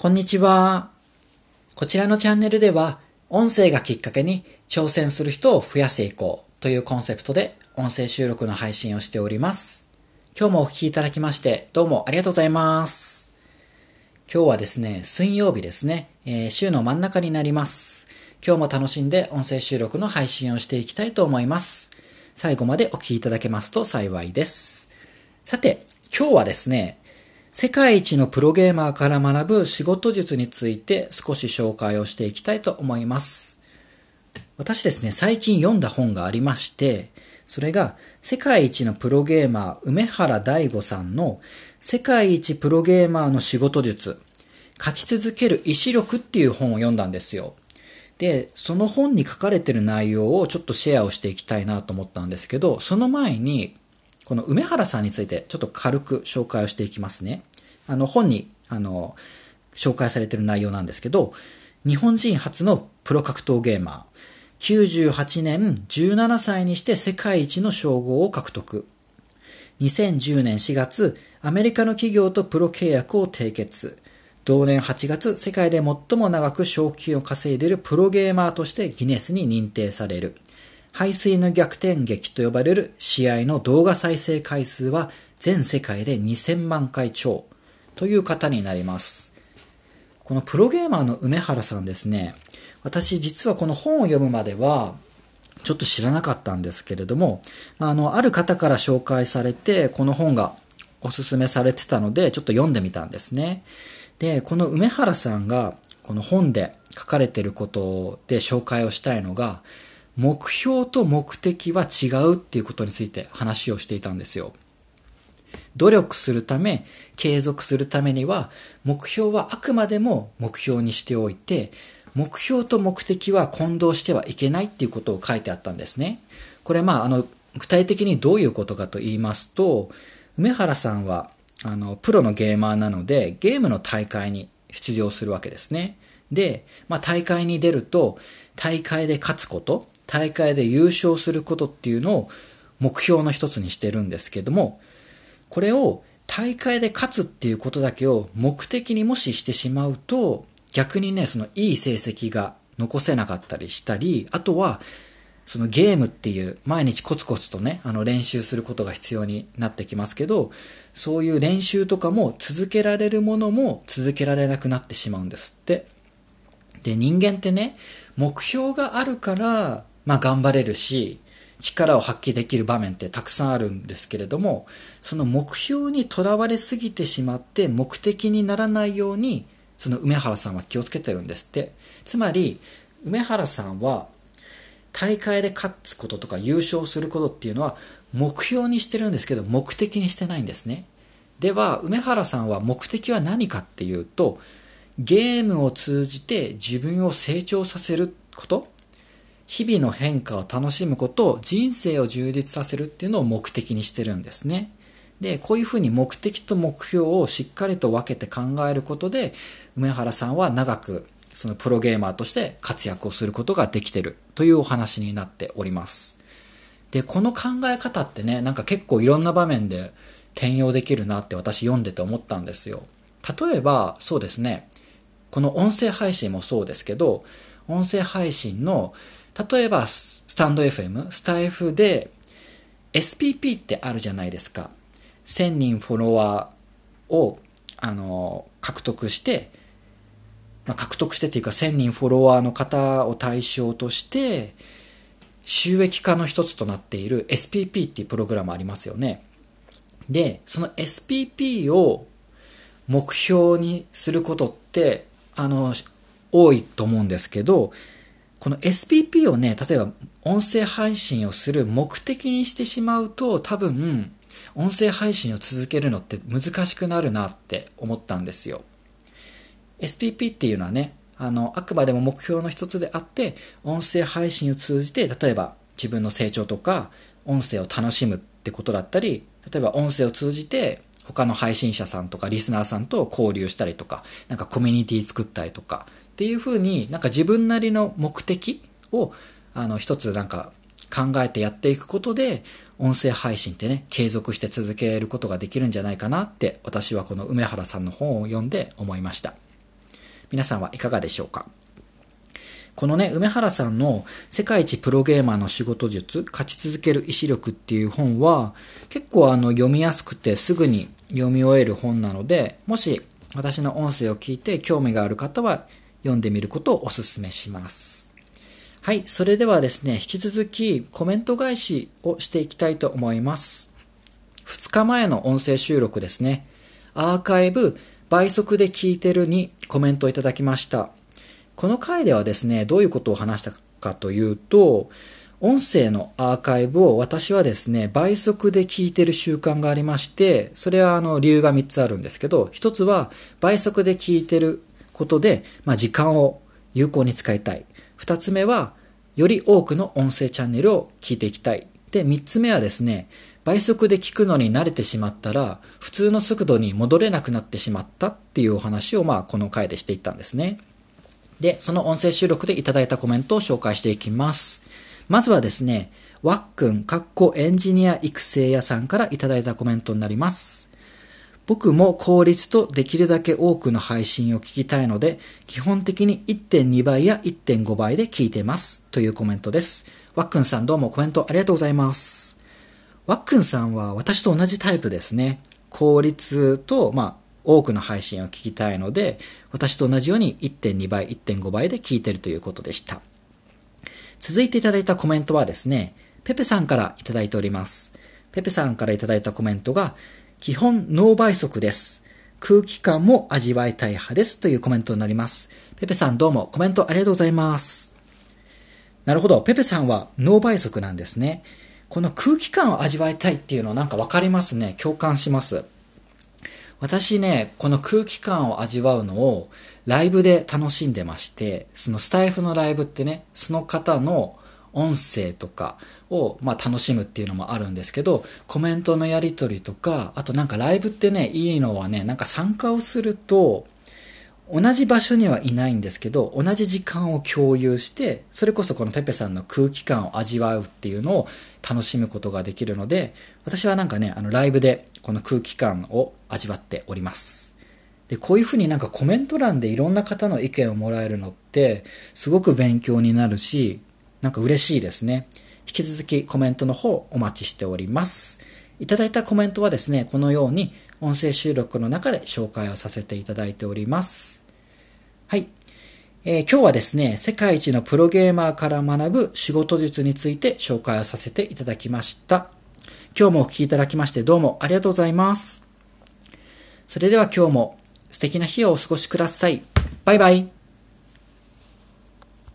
こんにちは。こちらのチャンネルでは、音声がきっかけに挑戦する人を増やしていこうというコンセプトで音声収録の配信をしております。今日もお聴きいただきましてどうもありがとうございます。今日はですね、水曜日ですね、えー、週の真ん中になります。今日も楽しんで音声収録の配信をしていきたいと思います。最後までお聴きいただけますと幸いです。さて、今日はですね、世界一のプロゲーマーから学ぶ仕事術について少し紹介をしていきたいと思います。私ですね、最近読んだ本がありまして、それが世界一のプロゲーマー梅原大吾さんの世界一プロゲーマーの仕事術、勝ち続ける意志力っていう本を読んだんですよ。で、その本に書かれてる内容をちょっとシェアをしていきたいなと思ったんですけど、その前にこの梅原さんについてちょっと軽く紹介をしていきますね。あの本に、あの、紹介されている内容なんですけど、日本人初のプロ格闘ゲーマー、98年17歳にして世界一の称号を獲得。2010年4月、アメリカの企業とプロ契約を締結。同年8月、世界で最も長く賞金を稼いでいるプロゲーマーとしてギネスに認定される。排水の逆転劇と呼ばれる試合の動画再生回数は全世界で2000万回超という方になります。このプロゲーマーの梅原さんですね、私実はこの本を読むまではちょっと知らなかったんですけれども、あの、ある方から紹介されて、この本がおすすめされてたので、ちょっと読んでみたんですね。で、この梅原さんがこの本で書かれてることで紹介をしたいのが、目標と目的は違うっていうことについて話をしていたんですよ。努力するため、継続するためには、目標はあくまでも目標にしておいて、目標と目的は混同してはいけないっていうことを書いてあったんですね。これまあ、あの、具体的にどういうことかと言いますと、梅原さんは、あの、プロのゲーマーなので、ゲームの大会に出場するわけですね。で、まあ、大会に出ると、大会で勝つこと、大会で優勝することっていうのを目標の一つにしてるんですけども、これを大会で勝つっていうことだけを目的にもししてしまうと、逆にね、そのいい成績が残せなかったりしたり、あとは、そのゲームっていう毎日コツコツとね、あの練習することが必要になってきますけど、そういう練習とかも続けられるものも続けられなくなってしまうんですって。で、人間ってね、目標があるから、まあ頑張れるし、力を発揮できる場面ってたくさんあるんですけれども、その目標にとらわれすぎてしまって目的にならないように、その梅原さんは気をつけてるんですって。つまり、梅原さんは大会で勝つこととか優勝することっていうのは目標にしてるんですけど目的にしてないんですね。では、梅原さんは目的は何かっていうと、ゲームを通じて自分を成長させること日々の変化を楽しむことを人生を充実させるっていうのを目的にしてるんですね。で、こういうふうに目的と目標をしっかりと分けて考えることで、梅原さんは長くそのプロゲーマーとして活躍をすることができてるというお話になっております。で、この考え方ってね、なんか結構いろんな場面で転用できるなって私読んでて思ったんですよ。例えば、そうですね、この音声配信もそうですけど、音声配信の例えば、スタンド FM、スタイフで SPP ってあるじゃないですか。1000人フォロワーを、あの、獲得して、まあ、獲得してっていうか1000人フォロワーの方を対象として、収益化の一つとなっている SPP っていうプログラムありますよね。で、その SPP を目標にすることって、あの、多いと思うんですけど、この SPP をね、例えば音声配信をする目的にしてしまうと多分音声配信を続けるのって難しくなるなって思ったんですよ。SPP っていうのはね、あの、あくまでも目標の一つであって、音声配信を通じて、例えば自分の成長とか、音声を楽しむってことだったり、例えば音声を通じて、他の配信者さんとかリスナーさんと交流したりとか、なんかコミュニティ作ったりとか、っていうふうになんか自分なりの目的をあの一つなんか考えてやっていくことで音声配信ってね継続して続けることができるんじゃないかなって私はこの梅原さんの本を読んで思いました。皆さんはいかがでしょうか？このね、梅原さんの世界一プロゲーマーの仕事術、勝ち続ける意志力っていう本は、結構あの読みやすくてすぐに読み終える本なので、もし私の音声を聞いて興味がある方は読んでみることをお勧めします。はい、それではですね、引き続きコメント返しをしていきたいと思います。2日前の音声収録ですね。アーカイブ倍速で聞いてるにコメントをいただきました。この回ではですね、どういうことを話したかというと、音声のアーカイブを私はですね、倍速で聞いてる習慣がありまして、それはあの理由が3つあるんですけど、1つは倍速で聞いてることで、まあ、時間を有効に使いたい。2つ目は、より多くの音声チャンネルを聞いていきたい。で、3つ目はですね、倍速で聞くのに慣れてしまったら、普通の速度に戻れなくなってしまったっていうお話を、まあ、この回でしていったんですね。で、その音声収録でいただいたコメントを紹介していきます。まずはですね、わっくん、かっこエンジニア育成屋さんからいただいたコメントになります。僕も効率とできるだけ多くの配信を聞きたいので、基本的に1.2倍や1.5倍で聞いてます。というコメントです。わっくんさんどうもコメントありがとうございます。わっくんさんは私と同じタイプですね。効率と、まあ、多くの配信を聞きたいので、私と同じように1.2倍、1.5倍で聞いてるということでした。続いていただいたコメントはですね、ペペさんからいただいております。ペペさんからいただいたコメントが、基本ノー倍速です。空気感も味わいたい派ですというコメントになります。ペペさんどうもコメントありがとうございます。なるほど。ペペさんはノー倍速なんですね。この空気感を味わいたいっていうのなんかわかりますね。共感します。私ね、この空気感を味わうのをライブで楽しんでまして、そのスタイフのライブってね、その方の音声とかを、まあ、楽しむっていうのもあるんですけど、コメントのやり取りとか、あとなんかライブってね、いいのはね、なんか参加をすると、同じ場所にはいないんですけど、同じ時間を共有して、それこそこのペペさんの空気感を味わうっていうのを楽しむことができるので、私はなんかね、あのライブでこの空気感を味わっております。で、こういうふうになんかコメント欄でいろんな方の意見をもらえるのって、すごく勉強になるし、なんか嬉しいですね。引き続きコメントの方お待ちしております。いただいたコメントはですね、このように音声収録の中で紹介をさせていただいております。はい。えー、今日はですね、世界一のプロゲーマーから学ぶ仕事術について紹介をさせていただきました。今日もお聴きいただきましてどうもありがとうございます。それでは今日も素敵な日をお過ごしください。バイバイ。